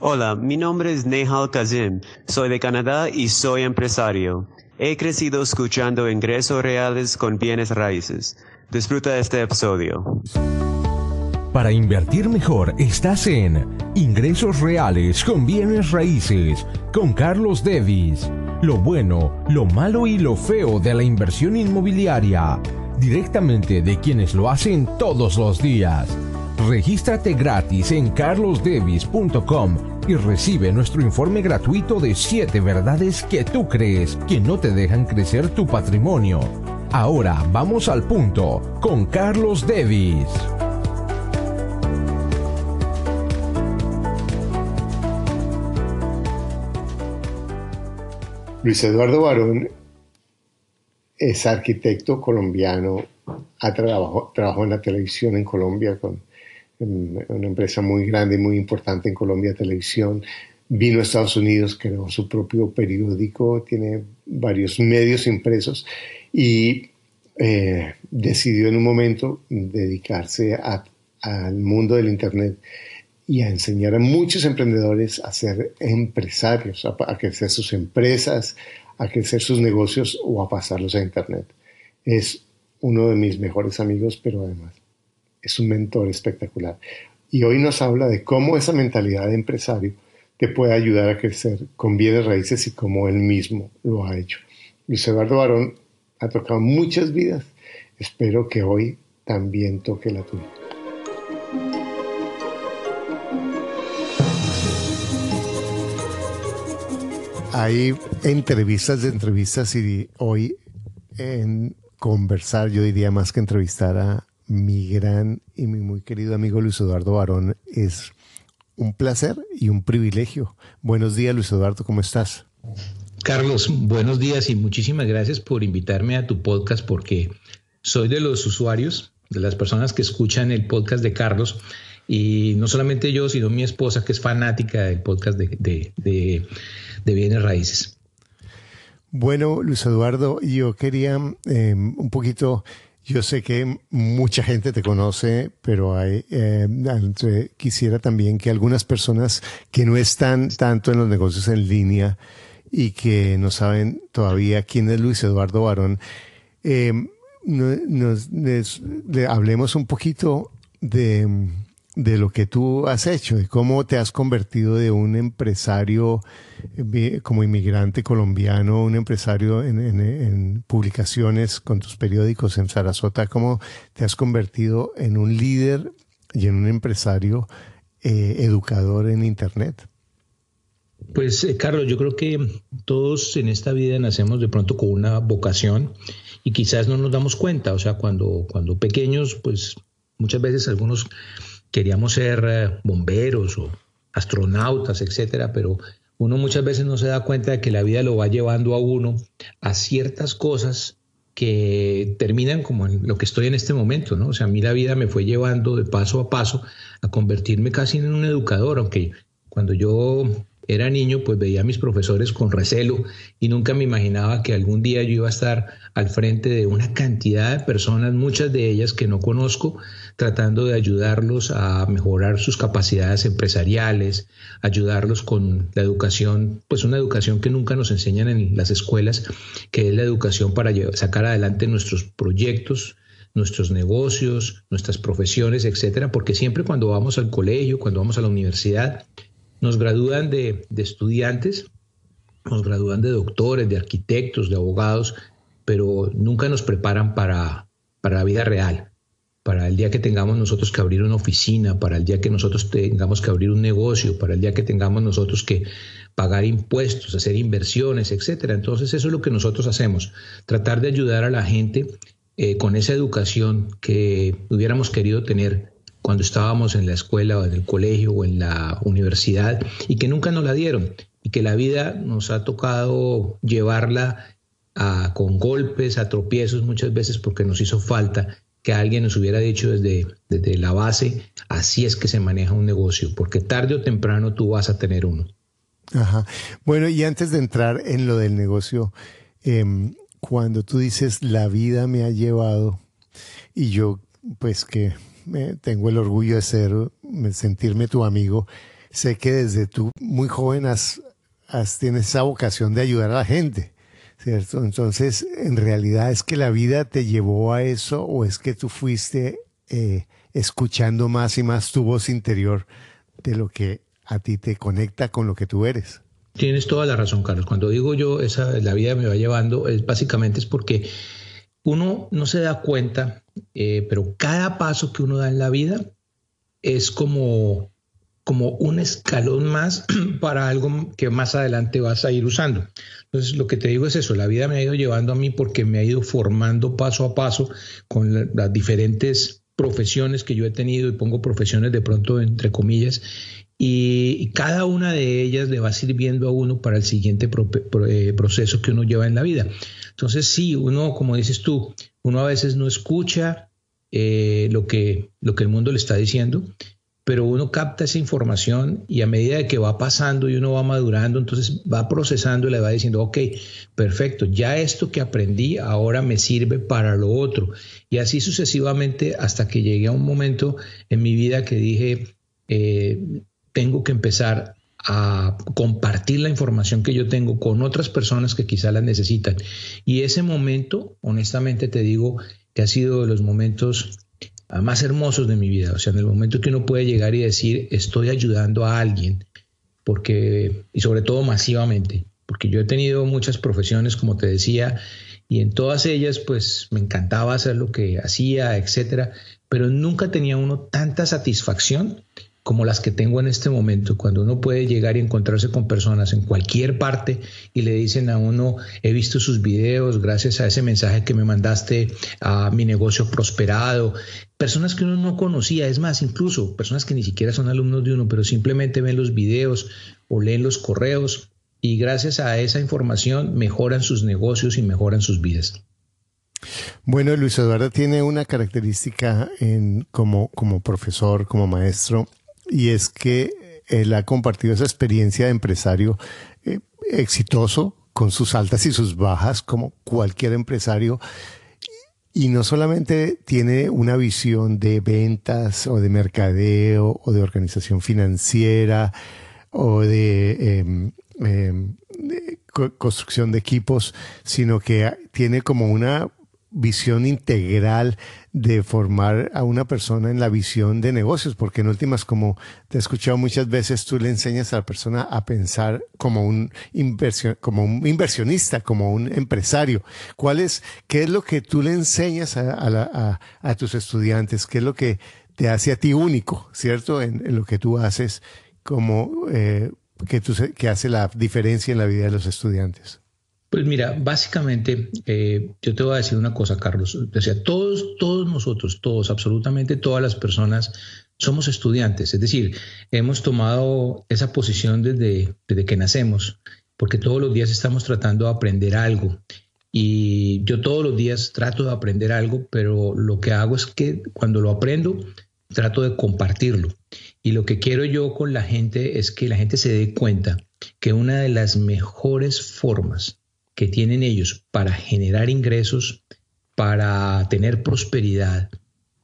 Hola, mi nombre es Nehal Kazim. Soy de Canadá y soy empresario. He crecido escuchando ingresos reales con bienes raíces. Disfruta este episodio. Para invertir mejor estás en Ingresos Reales con Bienes Raíces con Carlos Devis. Lo bueno, lo malo y lo feo de la inversión inmobiliaria. Directamente de quienes lo hacen todos los días. Regístrate gratis en carlosdevis.com y recibe nuestro informe gratuito de 7 verdades que tú crees que no te dejan crecer tu patrimonio. Ahora vamos al punto con Carlos Devis. Luis Eduardo Barón es arquitecto colombiano, ha trabajado, en la televisión en Colombia con una empresa muy grande y muy importante en Colombia Televisión. Vino a Estados Unidos, creó su propio periódico, tiene varios medios impresos y eh, decidió en un momento dedicarse al mundo del Internet y a enseñar a muchos emprendedores a ser empresarios, a, a, crecer sus empresas, a crecer sus negocios o a pasarlos a Internet. Es uno de mis mejores amigos, pero además es un mentor espectacular. Y hoy nos habla de cómo esa mentalidad de empresario te puede ayudar a crecer con bienes raíces y cómo él mismo lo ha hecho. Luis Eduardo Barón ha tocado muchas vidas. Espero que hoy también toque la tuya. Hay entrevistas de entrevistas y hoy en conversar, yo diría más que entrevistar a mi gran y mi muy querido amigo Luis Eduardo Barón. Es un placer y un privilegio. Buenos días, Luis Eduardo, ¿cómo estás? Carlos, buenos días y muchísimas gracias por invitarme a tu podcast porque soy de los usuarios, de las personas que escuchan el podcast de Carlos y no solamente yo, sino mi esposa que es fanática del podcast de, de, bienes raíces. Bueno, Luis Eduardo, yo quería eh, un poquito yo sé que mucha gente te conoce, pero hay, eh, quisiera también que algunas personas que no están tanto en los negocios en línea y que no saben todavía quién es Luis Eduardo Barón, eh, nos, hablemos un poquito de de lo que tú has hecho, de cómo te has convertido de un empresario eh, como inmigrante colombiano, un empresario en, publicaciones con tus periódicos en Sarasota, cómo te has convertido en un líder y en un empresario eh, educador en Internet. Pues eh, Carlos, yo creo que todos en esta vida nacemos de pronto con una vocación y quizás no nos damos cuenta, o sea, cuando, cuando pequeños, pues muchas veces algunos queríamos ser eh, bomberos o astronautas, etcétera, pero uno muchas veces no se da cuenta de que la vida lo va llevando a uno a ciertas cosas que terminan como en lo que estoy en este momento, ¿no? O sea, a mí la vida me fue llevando de paso a paso a convertirme casi en un educador, aunque cuando yo era niño, pues veía a mis profesores con recelo y nunca me imaginaba que algún día yo iba a estar al frente de una cantidad de personas, muchas de ellas que no conozco, tratando de ayudarlos a mejorar sus capacidades empresariales, ayudarlos con la educación, pues una educación que nunca nos enseñan en las escuelas, que es la educación para sacar adelante nuestros proyectos, nuestros negocios, nuestras profesiones, etcétera, porque siempre cuando vamos al colegio, cuando vamos a la universidad, nos gradúan de, estudiantes, nos gradúan de doctores, de arquitectos, de abogados, pero nunca nos preparan para, para la vida real, para el día que tengamos nosotros que abrir una oficina, para el día que nosotros tengamos que abrir un negocio, para el día que tengamos nosotros que pagar impuestos, hacer inversiones, etcétera. Entonces eso es lo que nosotros hacemos, tratar de ayudar a la gente eh, con esa educación que hubiéramos querido tener cuando estábamos en la escuela o en el colegio o en la universidad y que nunca nos la dieron y que la vida nos ha tocado llevarla a, con golpes, a tropiezos muchas veces porque nos hizo falta que alguien nos hubiera dicho desde, desde la base, así es que se maneja un negocio, porque tarde o temprano tú vas a tener uno. Ajá. Bueno, y antes de entrar en lo del negocio, em, cuando tú dices la vida me ha llevado, y yo pues que tengo el orgullo de ser, sentirme tu amigo. sé que desde tú muy joven has, tienes esa vocación de ayudar a la gente, ¿cierto? Entonces, en realidad es que la vida te llevó a eso o es que tú fuiste eh, escuchando más y más tu voz interior de lo que a ti te conecta con lo que tú eres. Tienes toda la razón, Carlos. Cuando digo yo, esa la vida me va llevando, es básicamente es porque uno no se da cuenta, eh, pero cada paso que uno da en la vida es como, como un escalón más para algo que más adelante vas a ir usando. Entonces, lo que te digo es eso, la vida me ha ido llevando a mí porque me ha ido formando paso a paso con las diferentes profesiones que yo he tenido y pongo profesiones de pronto entre comillas y, cada una de ellas le va sirviendo a uno para el siguiente eh, proceso que uno lleva en la vida. Entonces sí, uno, como dices tú, uno a veces no escucha eh, lo, que, lo que el mundo le está diciendo, pero uno capta esa información y a medida que va pasando y uno va madurando, entonces va procesando y le va diciendo, ok, perfecto, ya esto que aprendí ahora me sirve para lo otro. Y así sucesivamente hasta que llegué a un momento en mi vida que dije, eh, tengo que empezar a compartir la información que yo tengo con otras personas que quizá la necesitan. Y ese momento, honestamente te digo, que ha sido de los momentos ah, más hermosos de mi vida. O sea, en el momento que uno puede llegar y decir, estoy ayudando a alguien, porque, y sobre todo masivamente, porque yo he tenido muchas profesiones, como te decía, y en todas ellas, pues me encantaba hacer lo que hacía, etcétera, pero nunca tenía uno tanta satisfacción como las que tengo en este momento, cuando uno puede llegar y encontrarse con personas en cualquier parte y le dicen a uno, he visto sus videos, gracias a ese mensaje que me mandaste a mi negocio prosperado, personas que uno no conocía, es más, incluso personas que ni siquiera son alumnos de uno, pero simplemente ven los videos o leen los correos y gracias a esa información mejoran sus negocios y mejoran sus vidas. Bueno, Luis Eduardo tiene una característica en, como, como profesor, como maestro, y es que él ha compartido esa experiencia de empresario eh, exitoso con sus altas y sus bajas, como cualquier empresario. Y no solamente tiene una visión de ventas o de mercadeo o de organización financiera o de, em, em, construcción de equipos, sino que tiene como una visión integral de formar a una persona en la visión de negocios, porque en últimas, como te he escuchado muchas veces, tú le enseñas a la persona a pensar como un, como un inversionista, como un empresario. ¿Cuál es, qué es lo que tú le enseñas a, a, tus estudiantes? ¿Qué es lo que te hace a ti único, cierto? En, lo que tú haces, como eh, que, tú, que hace la diferencia en la vida de los estudiantes. Pues mira, básicamente eh, yo te voy a decir una cosa, Carlos. O sea, todos, todos nosotros, todos, absolutamente todas las personas somos estudiantes. Es decir, hemos tomado esa posición desde, desde que nacemos, porque todos los días estamos tratando de aprender algo. Y yo todos los días trato de aprender algo, pero lo que hago es que cuando lo aprendo, trato de compartirlo. Y lo que quiero yo con la gente es que la gente se dé cuenta que una de las mejores formas que tienen ellos para generar ingresos, para tener prosperidad,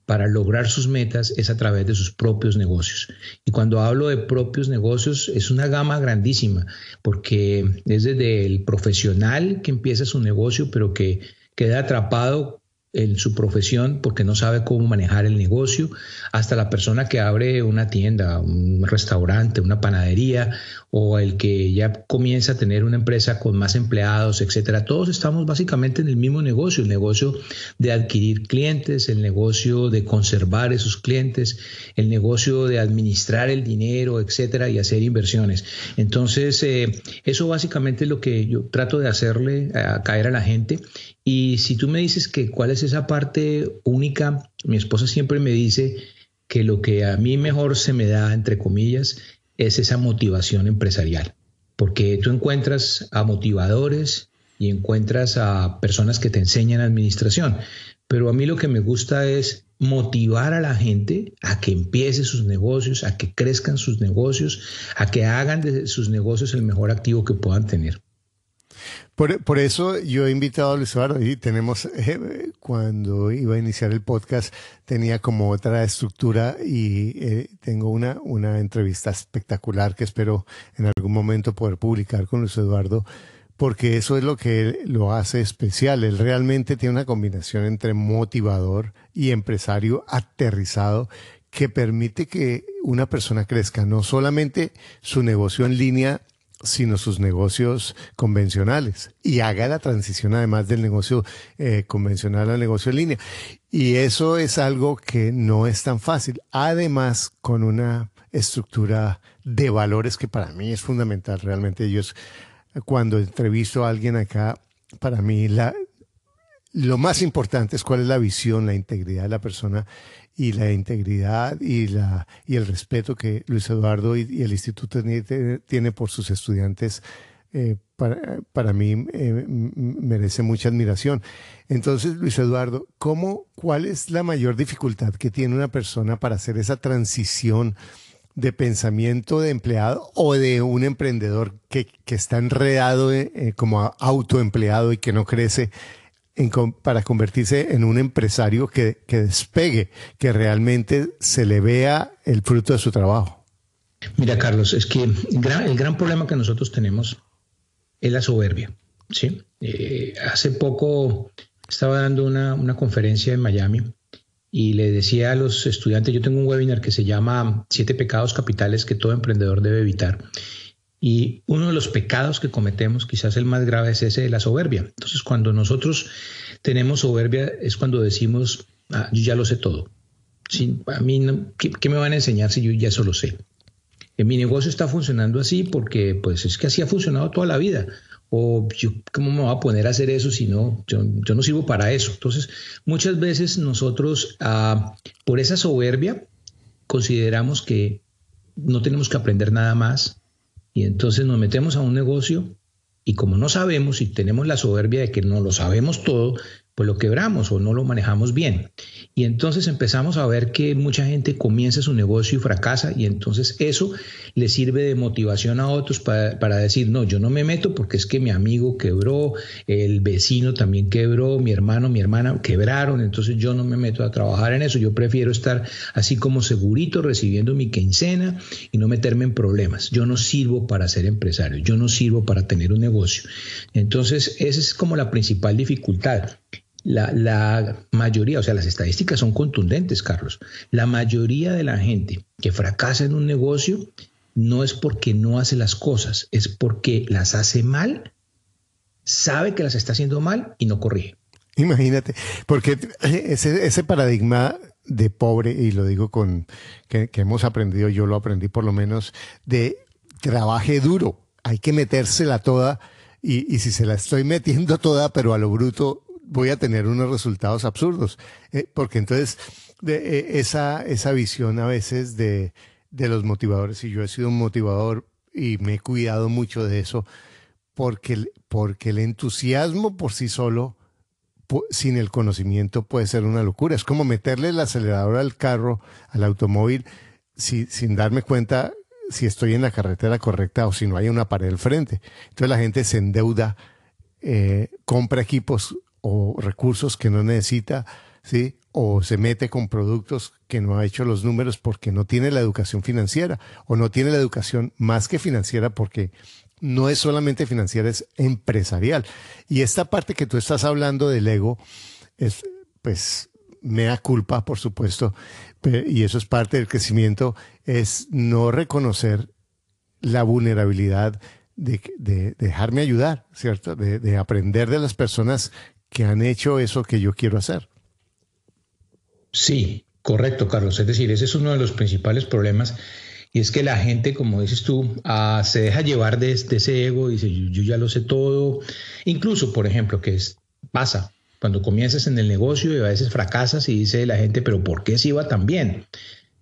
para lograr sus metas es a través de sus propios negocios. Y cuando hablo de propios negocios es una gama grandísima, porque es desde el profesional que empieza su negocio, pero que queda atrapado en su profesión porque no sabe cómo manejar el negocio, hasta la persona que abre una tienda, un restaurante, una panadería o el que ya comienza a tener una empresa con más empleados, etcétera. Todos estamos básicamente en el mismo negocio, el negocio de adquirir clientes, el negocio de conservar esos clientes, el negocio de administrar el dinero, etcétera, y hacer inversiones. Entonces, eh, eso básicamente es lo que yo trato de hacerle a caer a la gente. Y si tú me dices que cuál es esa parte única, mi esposa siempre me dice que lo que a mí mejor se me da, entre comillas, es esa motivación empresarial, porque tú encuentras a motivadores y encuentras a personas que te enseñan administración, pero a mí lo que me gusta es motivar a la gente a que empiece sus negocios, a que crezcan sus negocios, a que hagan de sus negocios el mejor activo que puedan tener. Por, eso yo he invitado a Luis Eduardo y tenemos, eh, cuando iba a iniciar el podcast, tenía como otra estructura y eh, tengo una, una entrevista espectacular que espero en algún momento poder publicar con Luis Eduardo, porque eso es lo que lo hace especial. Él realmente tiene una combinación entre motivador y empresario aterrizado que permite que una persona crezca, no solamente su negocio en línea sino sus negocios convencionales y haga la transición además del negocio eh, convencional al negocio en línea. Y eso es algo que no es tan fácil. Además, con una estructura de valores que para mí es fundamental. Realmente ellos, cuando entrevisto a alguien acá, para mí la, lo más importante es cuál es la visión, la integridad de la persona y la integridad y, la, y el respeto que Luis Eduardo y, el instituto tiene, por sus estudiantes, eh, para, para, mí eh, merece mucha admiración. Entonces, Luis Eduardo, ¿cómo, ¿cuál es la mayor dificultad que tiene una persona para hacer esa transición de pensamiento de empleado o de un emprendedor que, que está enredado eh, como autoempleado y que no crece? Para convertirse en un empresario que, despegue, que realmente se le vea el fruto de su trabajo. Mira, Carlos, es que el gran, problema que nosotros tenemos es la soberbia. ¿sí? Eh, hace poco estaba dando una, una, conferencia en Miami y le decía a los estudiantes, yo tengo un webinar que se llama Siete pecados capitales que todo emprendedor debe evitar. Y uno de los pecados que cometemos, quizás el más grave, es ese de la soberbia. Entonces, cuando nosotros tenemos soberbia, es cuando decimos, ah, yo ya lo sé todo. a mí, ¿qué, me van a enseñar si yo ya eso lo sé? En mi negocio está funcionando así porque, pues, es que así ha funcionado toda la vida. O yo, ¿cómo me voy a poner a hacer eso si no, yo, no sirvo para eso? Entonces, muchas veces nosotros, ah, por esa soberbia, consideramos que no tenemos que aprender nada más, y entonces nos metemos a un negocio y como no sabemos y tenemos la soberbia de que no lo sabemos todo, pues lo quebramos o no lo manejamos bien. Y entonces empezamos a ver que mucha gente comienza su negocio y fracasa y entonces eso le sirve de motivación a otros para, decir, no, yo no me meto porque es que mi amigo quebró, el vecino también quebró, mi hermano, mi hermana quebraron, entonces yo no me meto a trabajar en eso, yo prefiero estar así como segurito recibiendo mi quincena y no meterme en problemas. Yo no sirvo para ser empresario, yo no sirvo para tener un negocio. Entonces, esa es como la principal dificultad la, mayoría, o sea, las estadísticas son contundentes, Carlos. La mayoría de la gente que fracasa en un negocio no es porque no hace las cosas, es porque las hace mal, sabe que las está haciendo mal y no corrige. Imagínate, porque ese, ese paradigma de pobre, y lo digo con que, que hemos aprendido, yo lo aprendí por lo menos, de trabaje duro, hay que metérsela toda, y, y si se la estoy metiendo toda, pero a lo bruto, voy a tener unos resultados absurdos. Eh, porque entonces eh, esa, esa visión a veces de, de los motivadores, y yo he sido un motivador y me he cuidado mucho de eso, porque, porque el entusiasmo por sí solo, sin el conocimiento, puede ser una locura. Es como meterle el acelerador al carro, al automóvil, si, sin darme cuenta si estoy en la carretera correcta o si no hay una pared al frente. Entonces la gente se endeuda, eh, compra equipos o recursos que no necesita, ¿sí? O se mete con productos que no ha hecho los números porque no tiene la educación financiera o no tiene la educación más que financiera porque no es solamente financiera, es empresarial. Y esta parte que tú estás hablando del ego es, pues, mea culpa, por supuesto, y eso es parte del crecimiento, es no reconocer la vulnerabilidad de, dejarme ayudar, ¿cierto? De, de, aprender de las personas que han hecho eso que yo quiero hacer. Sí, correcto, Carlos. Es decir, ese es uno de los principales problemas. Y es que la gente, como dices tú, ah, se deja llevar de, ese ego, dice, yo, ya lo sé todo. Incluso, por ejemplo, que es, pasa cuando comienzas en el negocio y a veces fracasas y dice la gente, pero ¿por qué se iba tan bien?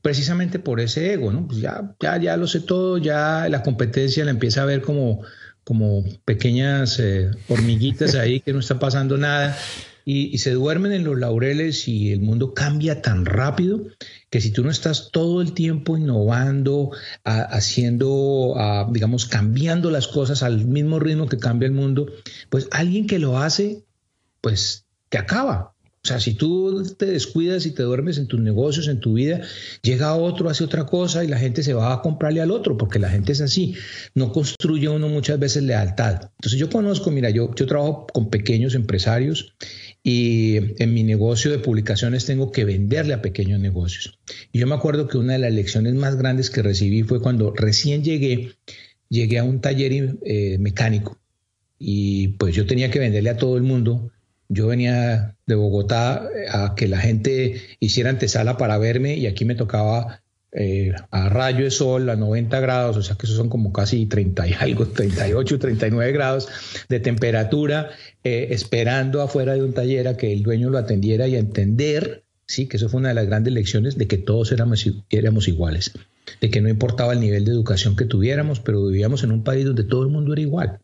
Precisamente por ese ego, ¿no? Pues ya, ya, ya lo sé todo, ya la competencia la empieza a ver como, como pequeñas eh, hormiguitas ahí que no está pasando nada. y, se duermen en los laureles y el mundo cambia tan rápido que si tú no estás todo el tiempo innovando, haciendo, digamos, cambiando las cosas al mismo ritmo que cambia el mundo, pues alguien que lo hace, pues te acaba. O sea, si tú te descuidas y te duermes en tus negocios, en tu vida, llega otro, hace otra cosa y la gente se va a comprarle al otro, porque la gente es así. No construye uno muchas veces lealtad. Entonces yo conozco, mira, yo, yo trabajo con pequeños empresarios y en mi negocio de publicaciones tengo que venderle a pequeños negocios. Y yo me acuerdo que una de las lecciones más grandes que recibí fue cuando recién llegué, llegué a un taller eh, mecánico y pues yo tenía que venderle a todo el mundo yo venía de Bogotá eh, a que la gente hiciera antesala para verme y aquí me tocaba eh, a rayo de sol a 90 grados, o sea que eso son como casi 30 y algo, 38, 39 grados de temperatura, eh, esperando afuera de un taller a que el dueño lo atendiera y a entender, sí, que eso fue una de las grandes lecciones de que todos éramos, éramos iguales, de que no importaba el nivel de educación que tuviéramos, pero vivíamos en un país donde todo el mundo era igual.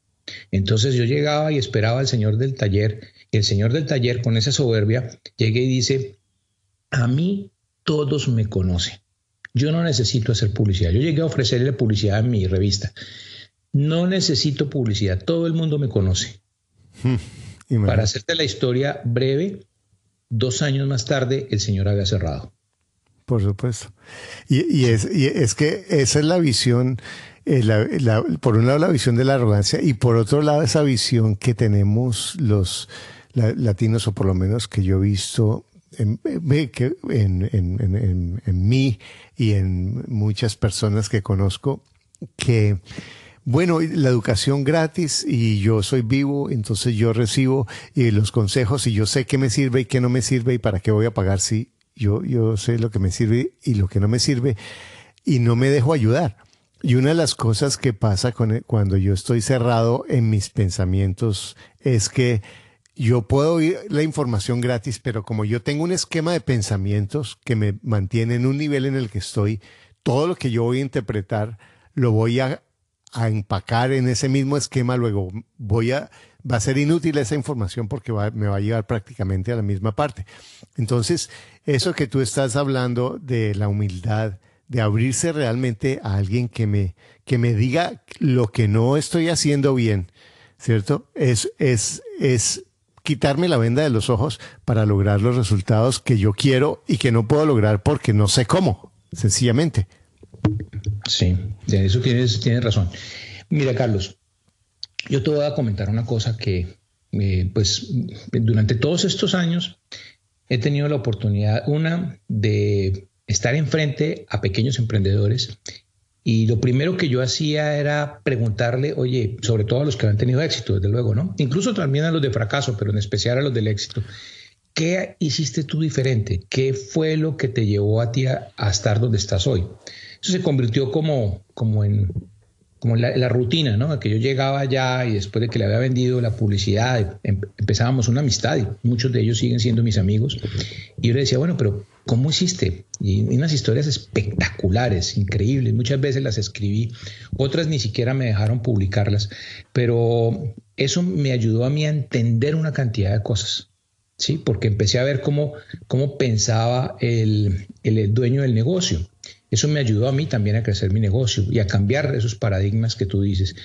Entonces yo llegaba y esperaba al señor del taller el señor del taller con esa soberbia llega y dice, a mí todos me conocen. Yo no necesito hacer publicidad. Yo llegué a ofrecerle publicidad en mi revista. No necesito publicidad. Todo el mundo me conoce. Hmm. Para hacerte la historia breve, dos años más tarde el señor había cerrado. Por supuesto. Y, es, y es que esa es la visión eh, por un lado la visión de la arrogancia y por otro lado esa visión que tenemos los latinos, o por lo menos que yo he visto en, en, en, mí y en muchas personas que conozco, que, bueno, la educación gratis y yo soy vivo, entonces yo recibo y los consejos y yo sé qué me sirve y qué no me sirve y para qué voy a pagar si yo, yo sé lo que me sirve y lo que no me sirve y no me dejo ayudar. Y una de las cosas que pasa con, cuando yo estoy cerrado en mis pensamientos es que yo puedo oír la información gratis, pero como yo tengo un esquema de pensamientos que me mantiene en un nivel en el que estoy, todo lo que yo voy a interpretar lo voy a, empacar en ese mismo esquema, luego voy a, va a ser inútil esa información porque me va a llevar prácticamente a la misma parte. Entonces, eso que tú estás hablando de la humildad, de abrirse realmente a alguien que me, que me diga lo que no estoy haciendo bien, ¿cierto? Es, es, es quitarme la venda de los ojos para lograr los resultados que yo quiero y que no puedo lograr porque no sé cómo, sencillamente. Sí, de eso tienes, tienes razón. Mira, Carlos, yo te voy a comentar una cosa que, eh, pues, durante todos estos años he tenido la oportunidad, una, de estar enfrente a pequeños emprendedores y lo primero que yo hacía era preguntarle, oye, sobre todo a los que han tenido éxito, desde luego, ¿no? Incluso también a los de fracaso, pero en especial a los del éxito. ¿Qué hiciste tú diferente? ¿Qué fue lo que te llevó a ti a, estar donde estás hoy? Eso se convirtió como, como en como la, rutina, ¿no? Que yo llegaba allá y después de que le había vendido la publicidad, em, empezábamos una amistad y muchos de ellos siguen siendo mis amigos. Y yo le decía, bueno, pero ¿cómo hiciste? Y unas historias espectaculares, increíbles. Muchas veces las escribí, otras ni siquiera me dejaron publicarlas, pero eso me ayudó a mí a entender una cantidad de cosas. Sí, porque empecé a ver cómo, cómo pensaba el, el dueño del negocio eso me ayudó a mí también a crecer mi negocio y a cambiar esos paradigmas que tú dices.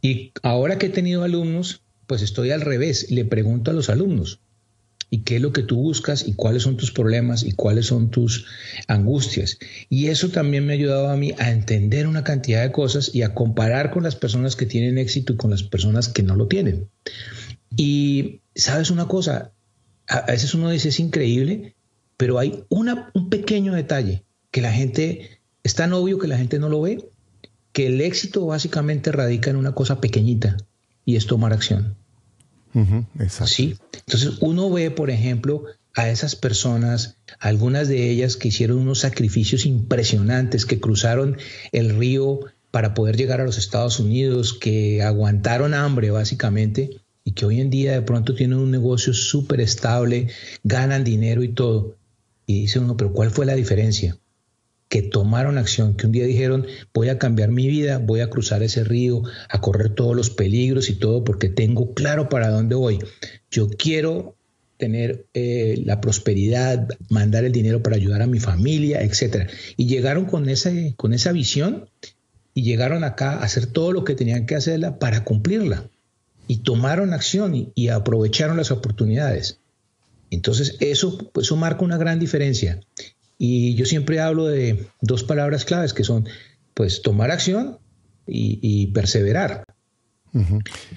Y ahora que he tenido alumnos, pues estoy al revés. Le pregunto a los alumnos, ¿y qué es lo que tú buscas? ¿Y cuáles son tus problemas? ¿Y cuáles son tus angustias? Y eso también me ha ayudado a mí a entender una cantidad de cosas y a comparar con las personas que tienen éxito y con las personas que no lo tienen. Y sabes una cosa, a veces uno dice es increíble, pero hay una, un pequeño detalle que la gente, es tan obvio que la gente no lo ve, que el éxito básicamente radica en una cosa pequeñita y es tomar acción. Sí. Entonces uno ve, por ejemplo, a esas personas, algunas de ellas que hicieron unos sacrificios impresionantes, que cruzaron el río para poder llegar a los Estados Unidos, que aguantaron hambre básicamente y que hoy en día de pronto tienen un negocio súper estable, ganan dinero y todo. Y dice uno, pero ¿cuál fue la diferencia? Que tomaron acción, que un día dijeron, voy a cambiar mi vida, voy a cruzar ese río, a correr todos los peligros y todo, porque tengo claro para dónde voy. Yo quiero tener eh, la prosperidad, mandar el dinero para ayudar a mi familia, etc. Y llegaron con, ese, con esa visión y llegaron acá a hacer todo lo que tenían que hacerla para cumplirla. Y tomaron acción y, aprovecharon las oportunidades. Entonces eso, eso marca una gran diferencia. Y yo siempre hablo de dos palabras claves que son, pues, tomar acción y, perseverar.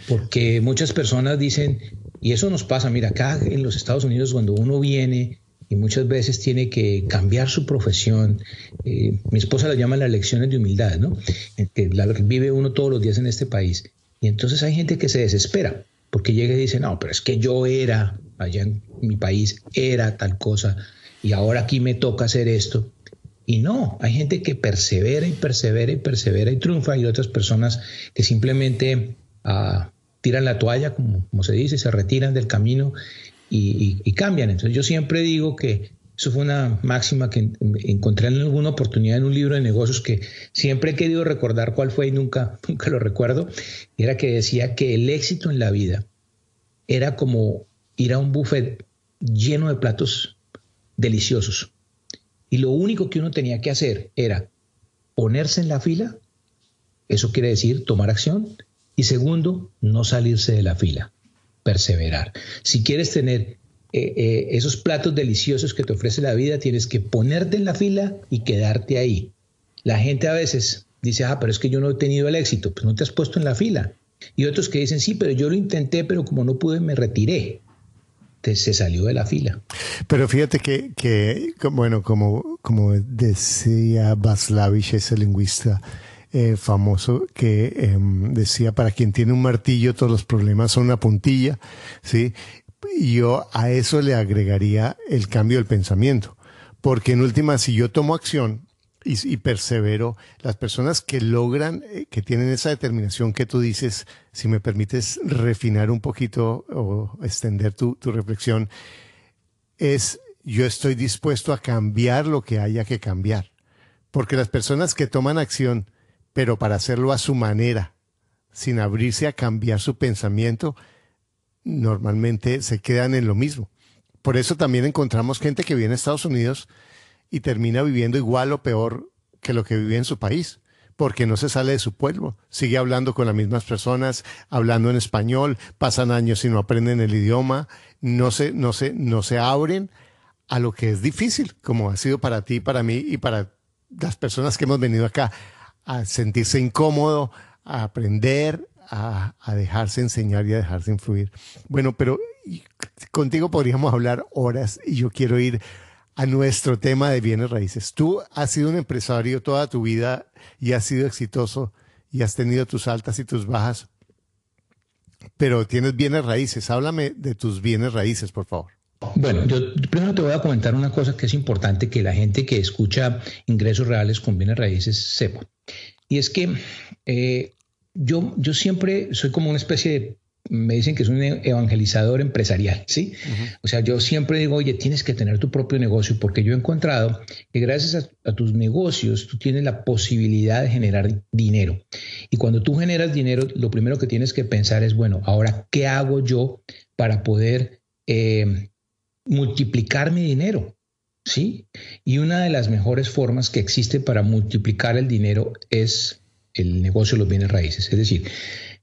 Porque muchas personas dicen, y eso nos pasa, mira, acá en los Estados Unidos cuando uno viene y muchas veces tiene que cambiar su profesión, eh, mi esposa la llama las lecciones de humildad, ¿no? Que la, vive uno todos los días en este país. Y entonces hay gente que se desespera porque llega y dice, no, pero es que yo era, allá en mi país, era tal cosa y ahora aquí me toca hacer esto. Y no, hay gente que persevera y persevera y persevera y triunfa y otras personas que simplemente ah, tiran la toalla, como, se dice, se retiran del camino y, cambian. Entonces yo siempre digo que eso fue una máxima que encontré en alguna oportunidad en un libro de negocios que siempre he querido recordar cuál fue y nunca, nunca lo recuerdo. Era que decía que el éxito en la vida era como ir a un buffet lleno de platos deliciosos. Y lo único que uno tenía que hacer era ponerse en la fila, eso quiere decir tomar acción, y segundo, no salirse de la fila, perseverar. Si quieres tener eh, eh, esos platos deliciosos que te ofrece la vida, tienes que ponerte en la fila y quedarte ahí. La gente a veces dice, ah, pero es que yo no he tenido el éxito, pues no te has puesto en la fila. Y otros que dicen, sí, pero yo lo intenté, pero como no pude, me retiré. Se salió de la fila. Pero fíjate que, que bueno, como, como decía Vaslavich, ese lingüista, eh, famoso que em, decía, para quien tiene un martillo todos los problemas son una puntilla, ¿sí? Yo a eso le agregaría el cambio del pensamiento, porque en última, si yo tomo acción y, persevero, las personas que logran, eh, que tienen esa determinación que tú dices, si me permites refinar un poquito o extender tu, tu reflexión, es yo estoy dispuesto a cambiar lo que haya que cambiar. Porque las personas que toman acción, pero para hacerlo a su manera, sin abrirse a cambiar su pensamiento, normalmente se quedan en lo mismo. Por eso también encontramos gente que viene a Estados Unidos y termina viviendo igual o peor que lo que vive en su país, porque no se sale de su pueblo, sigue hablando con las mismas personas, hablando en español, pasan años y no aprenden el idioma, no se, no se, no se abren a lo que es difícil, como ha sido para ti, para mí y para las personas que hemos venido acá a sentirse incómodo, a aprender, a, dejarse enseñar y a dejarse influir. Bueno, pero contigo podríamos hablar horas y yo quiero ir a nuestro tema de bienes raíces. Tú has sido un empresario toda tu vida y has sido exitoso y has tenido tus altas y tus bajas, pero tienes bienes raíces. Háblame de tus bienes raíces, por favor. Bueno, yo primero te voy a comentar una cosa que es importante que la gente que escucha ingresos reales con bienes raíces sepa. Y es que eh, yo, yo siempre soy como una especie de, me dicen que es un evangelizador empresarial, ¿sí? O sea, yo siempre digo, oye, tienes que tener tu propio negocio, porque yo he encontrado que gracias a, tus negocios tú tienes la posibilidad de generar dinero. Y cuando tú generas dinero, lo primero que tienes que pensar es, bueno, ahora, ¿qué hago yo para poder eh, multiplicar mi dinero? ¿sí? Y una de las mejores formas que existe para multiplicar el dinero es el negocio de los bienes raíces. Es decir,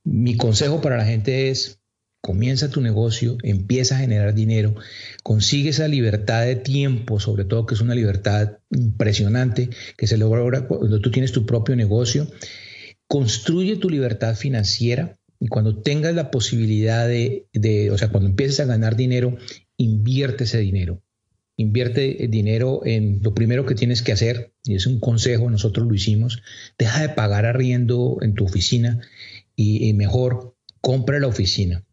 mi consejo para la gente es, comienza tu negocio, empieza a generar dinero, consigue esa libertad de tiempo, sobre todo que es una libertad impresionante que se logra cuando tú tienes tu propio negocio, construye tu libertad financiera y cuando tengas la posibilidad de, o sea, cuando empieces a ganar dinero, invierte ese dinero. Invierte dinero en lo primero que tienes que hacer, y es un consejo, nosotros lo hicimos, deja de pagar arriendo en tu oficina y, mejor compra la oficina.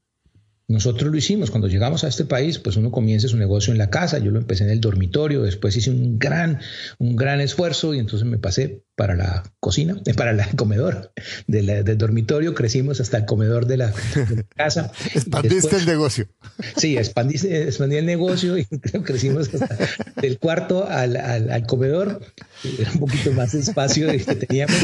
Nosotros lo hicimos cuando llegamos a este país, pues uno comienza su negocio en la casa, yo lo empecé en el dormitorio, después hice un gran, un gran esfuerzo y entonces me pasé para la cocina, para el comedor del dormitorio, crecimos hasta el comedor de la, casa. Expandiste el negocio. Sí, expandí, expandí, el negocio y crecimos hasta del cuarto al, al, comedor, era un poquito más espacio que teníamos.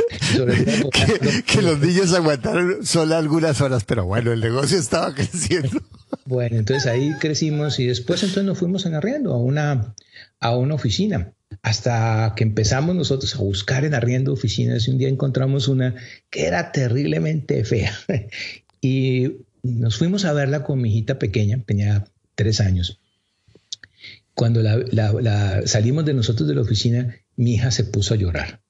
que, que los niños aguantaron solo algunas horas, pero bueno, el negocio estaba creciendo. Bueno, entonces ahí crecimos y después entonces nos fuimos en arriendo a una, a una oficina hasta que empezamos nosotros a buscar en arriendo oficinas y un día encontramos una que era terriblemente fea y nos fuimos a verla con mi hijita pequeña, tenía tres años. Cuando la, salimos de nosotros de la oficina, mi hija se puso a llorar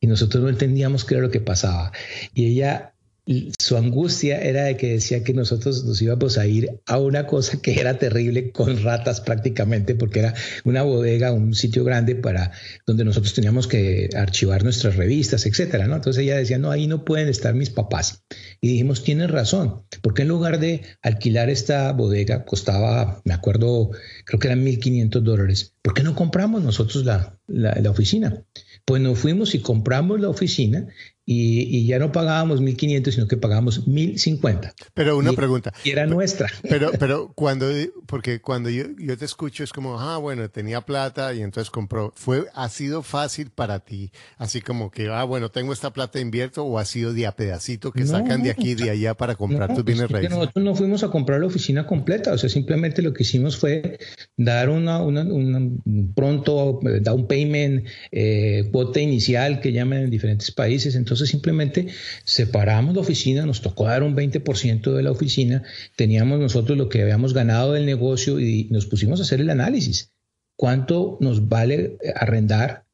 y nosotros no entendíamos qué era lo que pasaba. Y ella su angustia era de que decía que nosotros nos íbamos a ir a una cosa que era terrible con ratas prácticamente, porque era una bodega, un sitio grande para donde nosotros teníamos que archivar nuestras revistas, etcétera, ¿no? Entonces ella decía, no, ahí no pueden estar mis papás. Y dijimos, tienes razón, porque en lugar de alquilar esta bodega, costaba, me acuerdo, creo que eran 1.500 dólares, ¿por qué no compramos nosotros la, la, la oficina? Pues nos fuimos y compramos la oficina y, ya no pagábamos 1.500, sino que pagábamos 1.050. Pero una pregunta. Y era nuestra. Pero, pero cuando, porque cuando yo, yo, te escucho es como, ah, bueno, tenía plata y entonces compró. ¿Fue, ha sido fácil para ti? Así como que, ah, bueno, tengo esta plata, invierto, o ha sido de a pedacito que sacan de aquí y de allá para comprar tus bienes raíces? Nosotros no fuimos a comprar la oficina completa, o sea, simplemente lo que hicimos fue dar una, una, pronto, eh, down payment, eh, cuota inicial que llaman en diferentes países. Entonces, entonces simplemente separamos la oficina, nos tocó dar un 20% de la oficina, teníamos nosotros lo que habíamos ganado del negocio y nos pusimos a hacer el análisis. ¿Cuánto nos vale arrendar?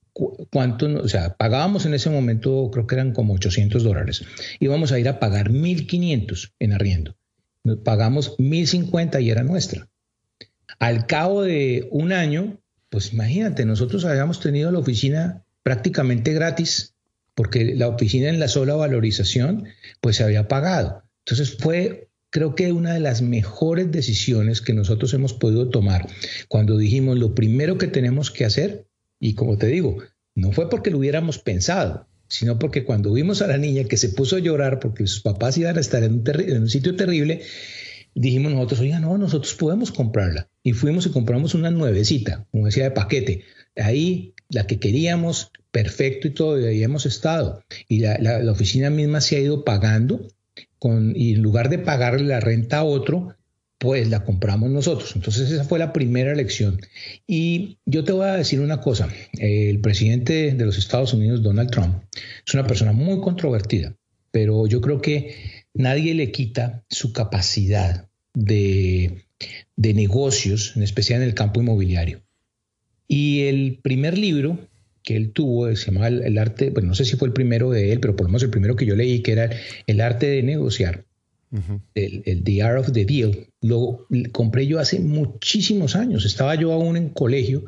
¿Cuánto, o sea, pagábamos en ese momento, creo que eran como 800 dólares. Íbamos a ir a pagar 1.500 en arriendo. Pagamos 1.050 y era nuestra. Al cabo de un año, pues imagínate, nosotros habíamos tenido la oficina prácticamente gratis porque la oficina en la sola valorización pues se había pagado. Entonces fue creo que una de las mejores decisiones que nosotros hemos podido tomar cuando dijimos lo primero que tenemos que hacer, y como te digo, no fue porque lo hubiéramos pensado, sino porque cuando vimos a la niña que se puso a llorar porque sus papás iban a estar en un, sitio terrible, dijimos nosotros, oiga, no, nosotros podemos comprarla. Y fuimos y compramos una nuevecita, como decía, de paquete. Ahí la que queríamos, perfecto y todo, y hemos estado. Y la, oficina misma se ha ido pagando, con, y en lugar de pagarle la renta a otro, pues la compramos nosotros. Entonces esa fue la primera elección. Y yo te voy a decir una cosa, el presidente de los Estados Unidos, Donald Trump, es una persona muy controvertida, pero yo creo que nadie le quita su capacidad de, de negocios, en especial en el campo inmobiliario. Y el primer libro que él tuvo, se llamaba el, arte, bueno, no sé si fue el primero de él, pero por lo menos el primero que yo leí, que era El arte de negociar, el, The Art of the Deal, lo compré yo hace muchísimos años, estaba yo aún en colegio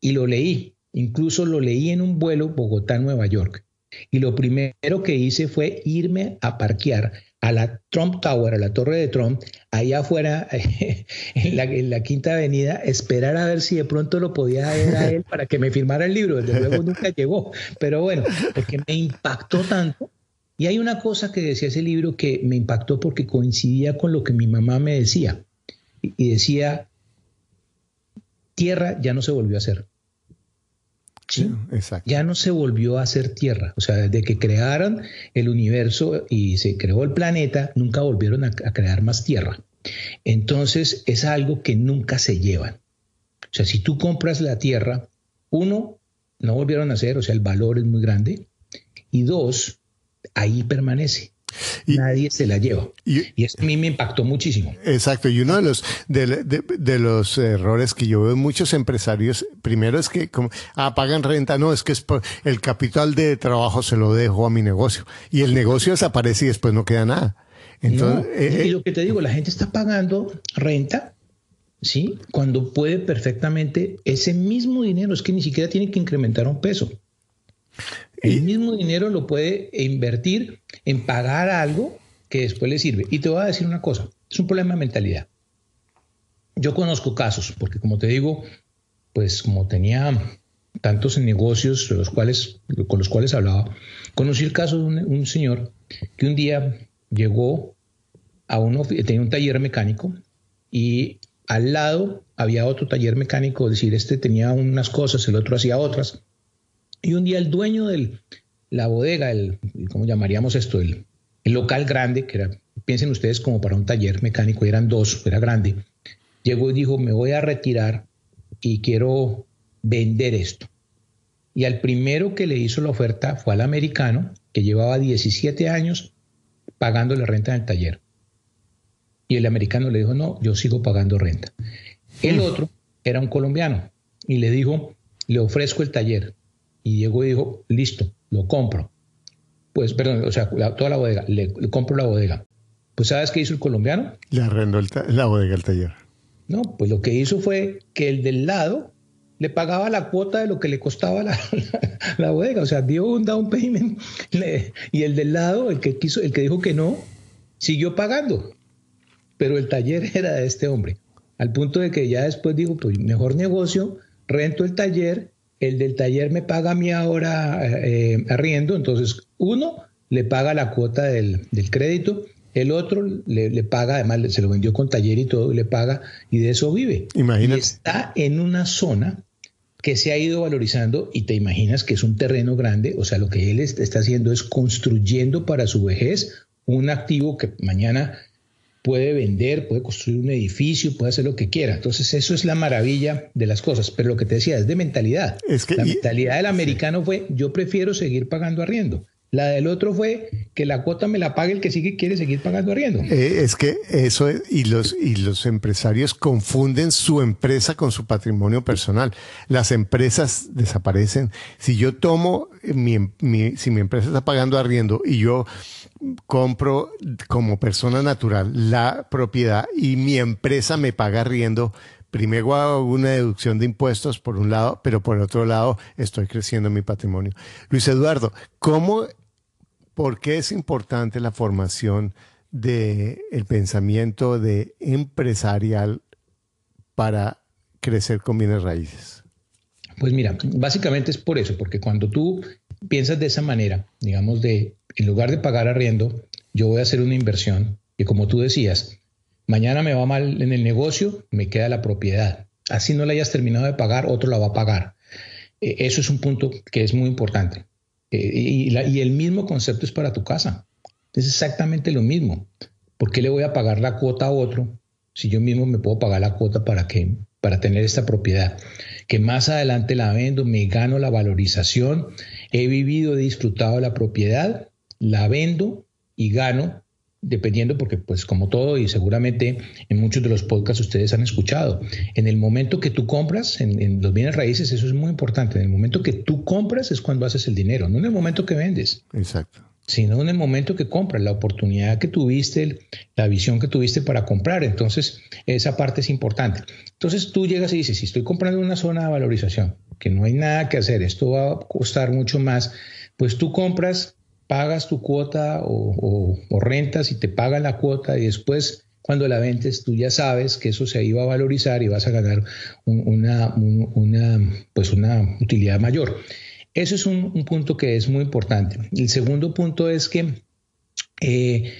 y lo leí, incluso lo leí en un vuelo Bogotá-Nueva York. Y lo primero que hice fue irme a parquear a la Trump Tower, a la torre de Trump, allá afuera, en la, Quinta Avenida, esperar a ver si de pronto lo podía ver a él para que me firmara el libro. Desde luego nunca llegó, pero bueno, porque me impactó tanto. Y hay una cosa que decía ese libro que me impactó porque coincidía con lo que mi mamá me decía. Y decía, tierra ya no se volvió a hacer. ¿Sí? Ya no se volvió a hacer tierra. O sea, desde que crearon el universo y se creó el planeta, nunca volvieron a, crear más tierra. Entonces es algo que nunca se llevan. O sea, si tú compras la tierra, uno, no volvieron a hacer, o sea, el valor es muy grande. Y dos, ahí permanece. Nadie se la lleva. Y, eso a mí me impactó muchísimo. Exacto. Y uno de los, de, los errores que yo veo en muchos empresarios, primero es que como, ah, pagan renta. No, es que es el capital de trabajo se lo dejo a mi negocio. Y el negocio desaparece y después no queda nada. Entonces, eh, y lo que te digo, la gente está pagando renta, ¿sí? Cuando puede perfectamente ese mismo dinero, es que ni siquiera tiene que incrementar un peso. El mismo dinero lo puede invertir en pagar algo que después le sirve. Y te voy a decir una cosa, es un problema de mentalidad. Yo conozco casos, porque como te digo, pues como tenía tantos negocios los cuales, con los cuales hablaba, conocí el caso de un, señor que un día llegó a uno, tenía un taller mecánico y al lado había otro taller mecánico, es decir, este tenía unas cosas, el otro hacía otras. Y un día el dueño de la bodega, el, ¿cómo llamaríamos esto? El, local grande, que era piensen ustedes como para un taller mecánico, eran dos, era grande. Llegó y dijo, me voy a retirar y quiero vender esto. Y al primero que le hizo la oferta fue al americano, que llevaba 17 años pagando la renta del taller. Y el americano le dijo, no, yo sigo pagando renta. El otro era un colombiano y le dijo, le ofrezco el taller. Y llegó y dijo, listo, lo compro. Pues, perdón, o sea, toda la bodega, le, compro la bodega. Pues, ¿sabes qué hizo el colombiano? Le arrendó la bodega al taller. No, pues lo que hizo fue que el del lado le pagaba la cuota de lo que le costaba la, bodega, o sea, dio un down payment y el del lado, el que quiso, el que dijo que no, siguió pagando, pero el taller era de este hombre, al punto de que ya después dijo, pues mejor negocio, rento el taller, el del taller me paga a mí ahora eh, arriendo, entonces uno le paga la cuota del, del crédito el otro le, paga, además se lo vendió con taller y todo, le paga y de eso vive. Imagínate. Y está en una zona que se ha ido valorizando y te imaginas que es un terreno grande, o sea, lo que él está haciendo es construyendo para su vejez un activo que mañana puede vender, puede construir un edificio, puede hacer lo que quiera. Entonces, eso es la maravilla de las cosas. Pero lo que te decía es de mentalidad. Es que, la mentalidad del americano fue, yo prefiero seguir pagando arriendo. La del otro fue que la cuota me la pague el que sigue quiere seguir pagando arriendo. Eh, es que eso y los y los empresarios confunden su empresa con su patrimonio personal. Las empresas desaparecen. Si yo tomo mi, si mi empresa está pagando arriendo y yo compro como persona natural la propiedad y mi empresa me paga arriendo, primero hago una deducción de impuestos por un lado, pero por otro lado estoy creciendo mi patrimonio. Luis Eduardo, ¿cómo ¿Por qué es importante la formación del el pensamiento de empresarial para crecer con bienes raíces? Pues mira, básicamente es por eso, porque cuando tú piensas de esa manera, digamos de, en lugar de pagar arriendo, yo voy a hacer una inversión y como tú decías, mañana me va mal en el negocio, me queda la propiedad. Así no la hayas terminado de pagar, otro la va a pagar. Eh, eso es un punto que es muy importante. Eh, y, el mismo concepto es para tu casa. Es exactamente lo mismo. ¿Por qué le voy a pagar la cuota a otro si yo mismo me puedo pagar la cuota para, que, para tener esta propiedad? Que más adelante la vendo, me gano la valorización, he vivido, he disfrutado la propiedad, la vendo y gano dependiendo porque pues como todo y seguramente en muchos de los podcasts ustedes han escuchado, en el momento que tú compras, en, los bienes raíces, eso es muy importante, en el momento que tú compras es cuando haces el dinero, no en el momento que vendes. Exacto. Sino en el momento que compras, la oportunidad que tuviste, la visión que tuviste para comprar. Entonces, esa parte es importante. Entonces, tú llegas y dices, si estoy comprando una zona de valorización, que no hay nada que hacer, esto va a costar mucho más, pues tú compras pagas tu cuota o, rentas y te pagan la cuota y después cuando la vendes tú ya sabes que eso se iba a valorizar y vas a ganar una, pues una utilidad mayor. Eso es un, punto que es muy importante. El segundo punto es que eh,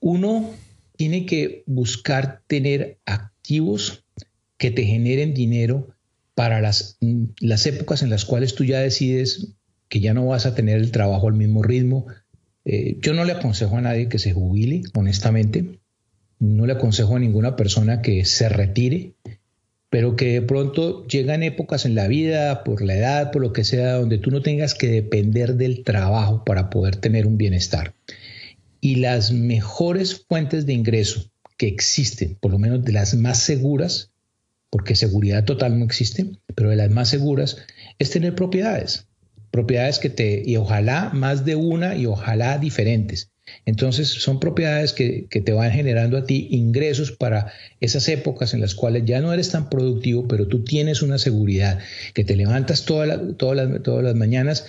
uno tiene que buscar tener activos que te generen dinero para las, las épocas en las cuales tú ya decides que ya no vas a tener el trabajo al mismo ritmo. Eh, yo no le aconsejo a nadie que se jubile, honestamente. No le aconsejo a ninguna persona que se retire, pero que de pronto llegan épocas en la vida, por la edad, por lo que sea, donde tú no tengas que depender del trabajo para poder tener un bienestar. Y las mejores fuentes de ingreso que existen, por lo menos de las más seguras, porque seguridad total no existe, pero de las más seguras, es tener propiedades propiedades que te, y ojalá más de una y ojalá diferentes. Entonces son propiedades que, te van generando a ti ingresos para esas épocas en las cuales ya no eres tan productivo, pero tú tienes una seguridad, que te levantas todas las, todas las mañanas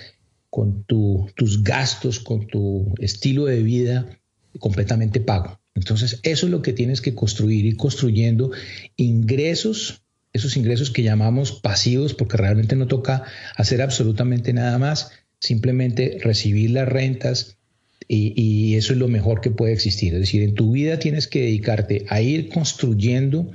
con tus gastos, con tu estilo de vida completamente pago. Entonces eso es lo que tienes que construir, ir construyendo ingresos esos ingresos que llamamos pasivos, porque realmente no toca hacer absolutamente nada más, simplemente recibir las rentas y, eso es lo mejor que puede existir. Es decir, en tu vida tienes que dedicarte a ir construyendo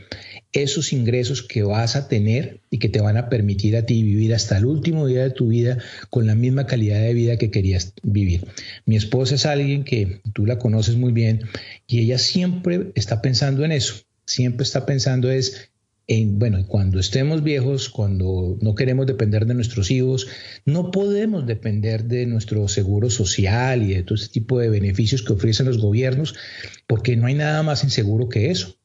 esos ingresos que vas a tener y que te van a permitir a ti vivir hasta el último día de tu vida con la misma calidad de vida que querías vivir. Mi esposa es alguien que tú la conoces muy bien y ella siempre está pensando en eso, siempre está pensando es en, bueno, cuando estemos viejos, cuando no queremos depender de nuestros hijos, no podemos depender de nuestro seguro social y de todo este tipo de beneficios que ofrecen los gobiernos, porque no hay nada más inseguro que eso.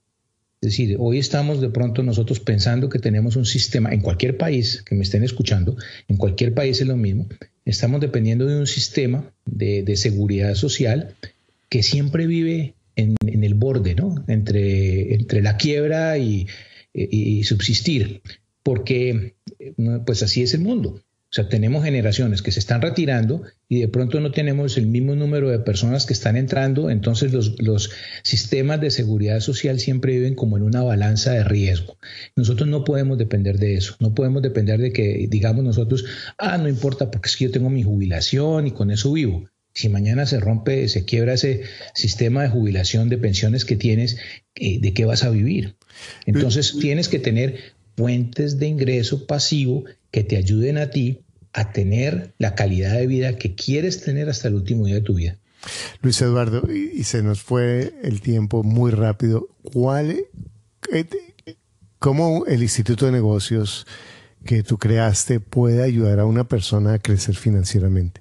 Es decir, hoy estamos de pronto nosotros pensando que tenemos un sistema, en cualquier país que me estén escuchando, en cualquier país es lo mismo, estamos dependiendo de un sistema de, seguridad social que siempre vive en, el borde, ¿no? Entre, entre la quiebra y, y subsistir, porque pues así es el mundo. O sea, tenemos generaciones que se están retirando y de pronto no tenemos el mismo número de personas que están entrando, entonces los, sistemas de seguridad social siempre viven como en una balanza de riesgo. Nosotros no podemos depender de eso, no podemos depender de que digamos nosotros, ah, no importa porque es que yo tengo mi jubilación y con eso vivo. Si mañana se rompe, se quiebra ese sistema de jubilación, de pensiones que tienes, eh, ¿de qué vas a vivir? Entonces tienes que tener fuentes de ingreso pasivo que te ayuden a ti a tener la calidad de vida que quieres tener hasta el último día de tu vida. Luis Eduardo, y, se nos fue el tiempo muy rápido. ¿Cuál, eh, cómo el Instituto de Negocios que tú creaste puede ayudar a una persona a crecer financieramente?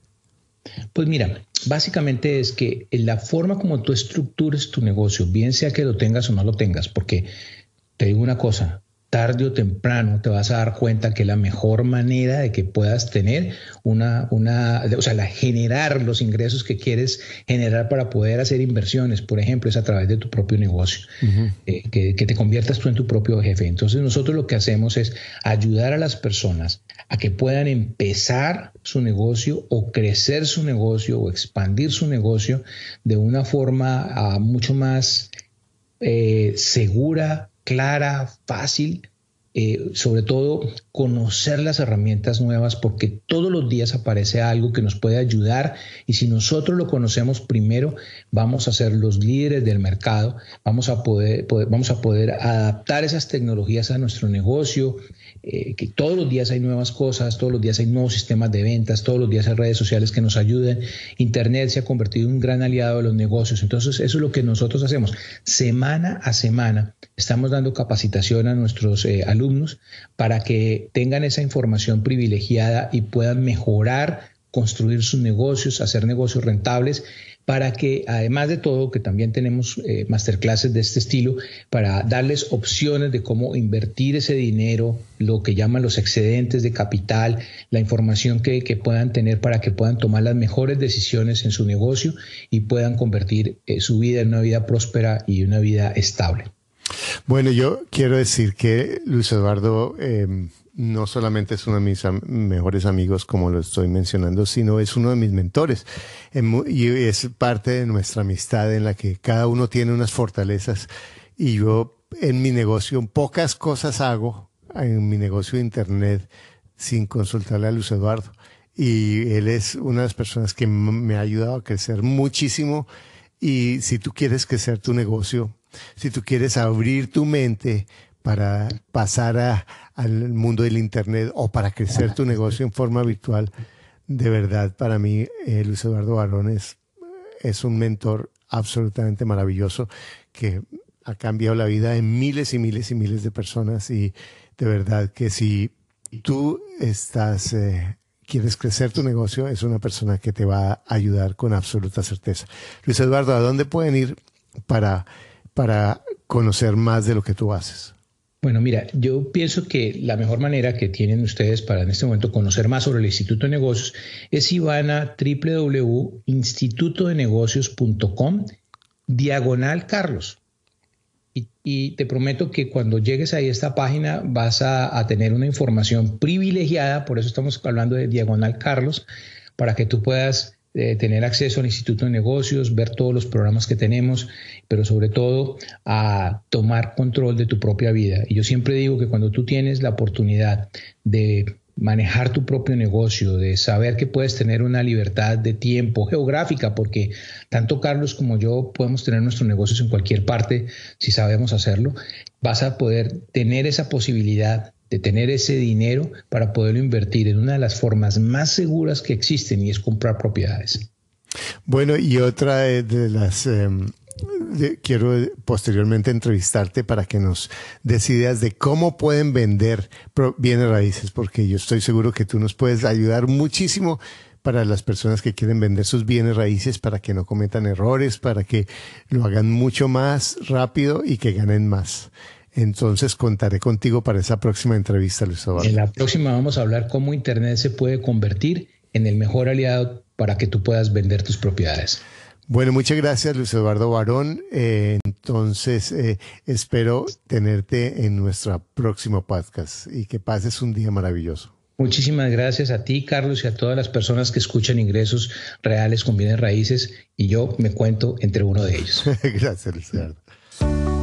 Pues mira, básicamente es que la forma como tú estructures tu negocio, bien sea que lo tengas o no lo tengas, porque te digo una cosa, tarde o temprano te vas a dar cuenta que la mejor manera de que puedas tener una, una, o sea, la, generar los ingresos que quieres generar para poder hacer inversiones, por ejemplo, es a través de tu propio negocio, eh, que, que te conviertas tú en tu propio jefe. Entonces nosotros lo que hacemos es ayudar a las personas a que puedan empezar su negocio o crecer su negocio o expandir su negocio de una forma ah, mucho más eh, segura, clara, fácil, eh, sobre todo conocer las herramientas nuevas porque todos los días aparece algo que nos puede ayudar y si nosotros lo conocemos primero vamos a ser los líderes del mercado, vamos a poder, vamos a poder adaptar esas tecnologías a nuestro negocio, eh, que todos los días hay nuevas cosas, todos los días hay nuevos sistemas de ventas, todos los días hay redes sociales que nos ayuden. Internet se ha convertido en un gran aliado de los negocios. Entonces, eso es lo que nosotros hacemos. Semana a semana estamos dando capacitación a nuestros eh, alumnos para que tengan esa información privilegiada y puedan mejorar, construir sus negocios, hacer negocios rentables para que, además de todo, que también tenemos eh, masterclasses de este estilo, para darles opciones de cómo invertir ese dinero, lo que llaman los excedentes de capital, la información que, puedan tener para que puedan tomar las mejores decisiones en su negocio y puedan convertir eh, su vida en una vida próspera y una vida estable. Bueno, yo quiero decir que Luis Eduardo em, no solamente es uno de mis mejores amigos, como lo estoy mencionando, sino es uno de mis mentores. Y es parte de nuestra amistad en la que cada uno tiene unas fortalezas. Y yo en mi negocio, pocas cosas hago en mi negocio de Internet sin consultarle a Luis Eduardo. Y él es una de las personas que me ha ayudado a crecer muchísimo. Y si tú quieres crecer tu negocio, si tú quieres abrir tu mente para pasar al mundo del Internet o para crecer tu negocio en forma virtual, de verdad, para mí, eh, Luis Eduardo Barón es, un mentor absolutamente maravilloso que ha cambiado la vida de miles y miles y miles de personas y de verdad que si tú estás, eh, quieres crecer tu negocio, es una persona que te va a ayudar con absoluta certeza. Luis Eduardo, ¿a dónde pueden ir para, para conocer más de lo que tú haces? Bueno, mira, yo pienso que la mejor manera que tienen ustedes para en este momento conocer más sobre el Instituto de Negocios es si van a www.institutodenegocios.com diagonal Carlos. Y, te prometo que cuando llegues ahí a esta página vas a, a tener una información privilegiada, por eso estamos hablando de diagonal Carlos, para que tú puedas tener acceso al Instituto de Negocios, ver todos los programas que tenemos, pero sobre todo a tomar control de tu propia vida. Y yo siempre digo que cuando tú tienes la oportunidad de manejar tu propio negocio, de saber que puedes tener una libertad de tiempo geográfica, porque tanto Carlos como yo podemos tener nuestros negocios en cualquier parte si sabemos hacerlo, vas a poder tener esa posibilidad de tener ese dinero para poderlo invertir en una de las formas más seguras que existen y es comprar propiedades. Bueno, y otra de las... Em, quiero posteriormente entrevistarte para que nos des ideas de cómo pueden vender bienes raíces, porque yo estoy seguro que tú nos puedes ayudar muchísimo para las personas que quieren vender sus bienes raíces, para que no cometan errores, para que lo hagan mucho más rápido y que ganen más. Entonces contaré contigo para esa próxima entrevista, Luis Eduardo. En la próxima vamos a hablar cómo Internet se puede convertir en el mejor aliado para que tú puedas vender tus propiedades. Bueno, muchas gracias Luis Eduardo Barón. Eh, entonces, eh, espero tenerte en nuestro próximo podcast y que pases un día maravilloso. Muchísimas gracias a ti, Carlos, y a todas las personas que escuchan ingresos reales con bienes raíces, y yo me cuento entre uno de ellos. gracias, Luis Eduardo.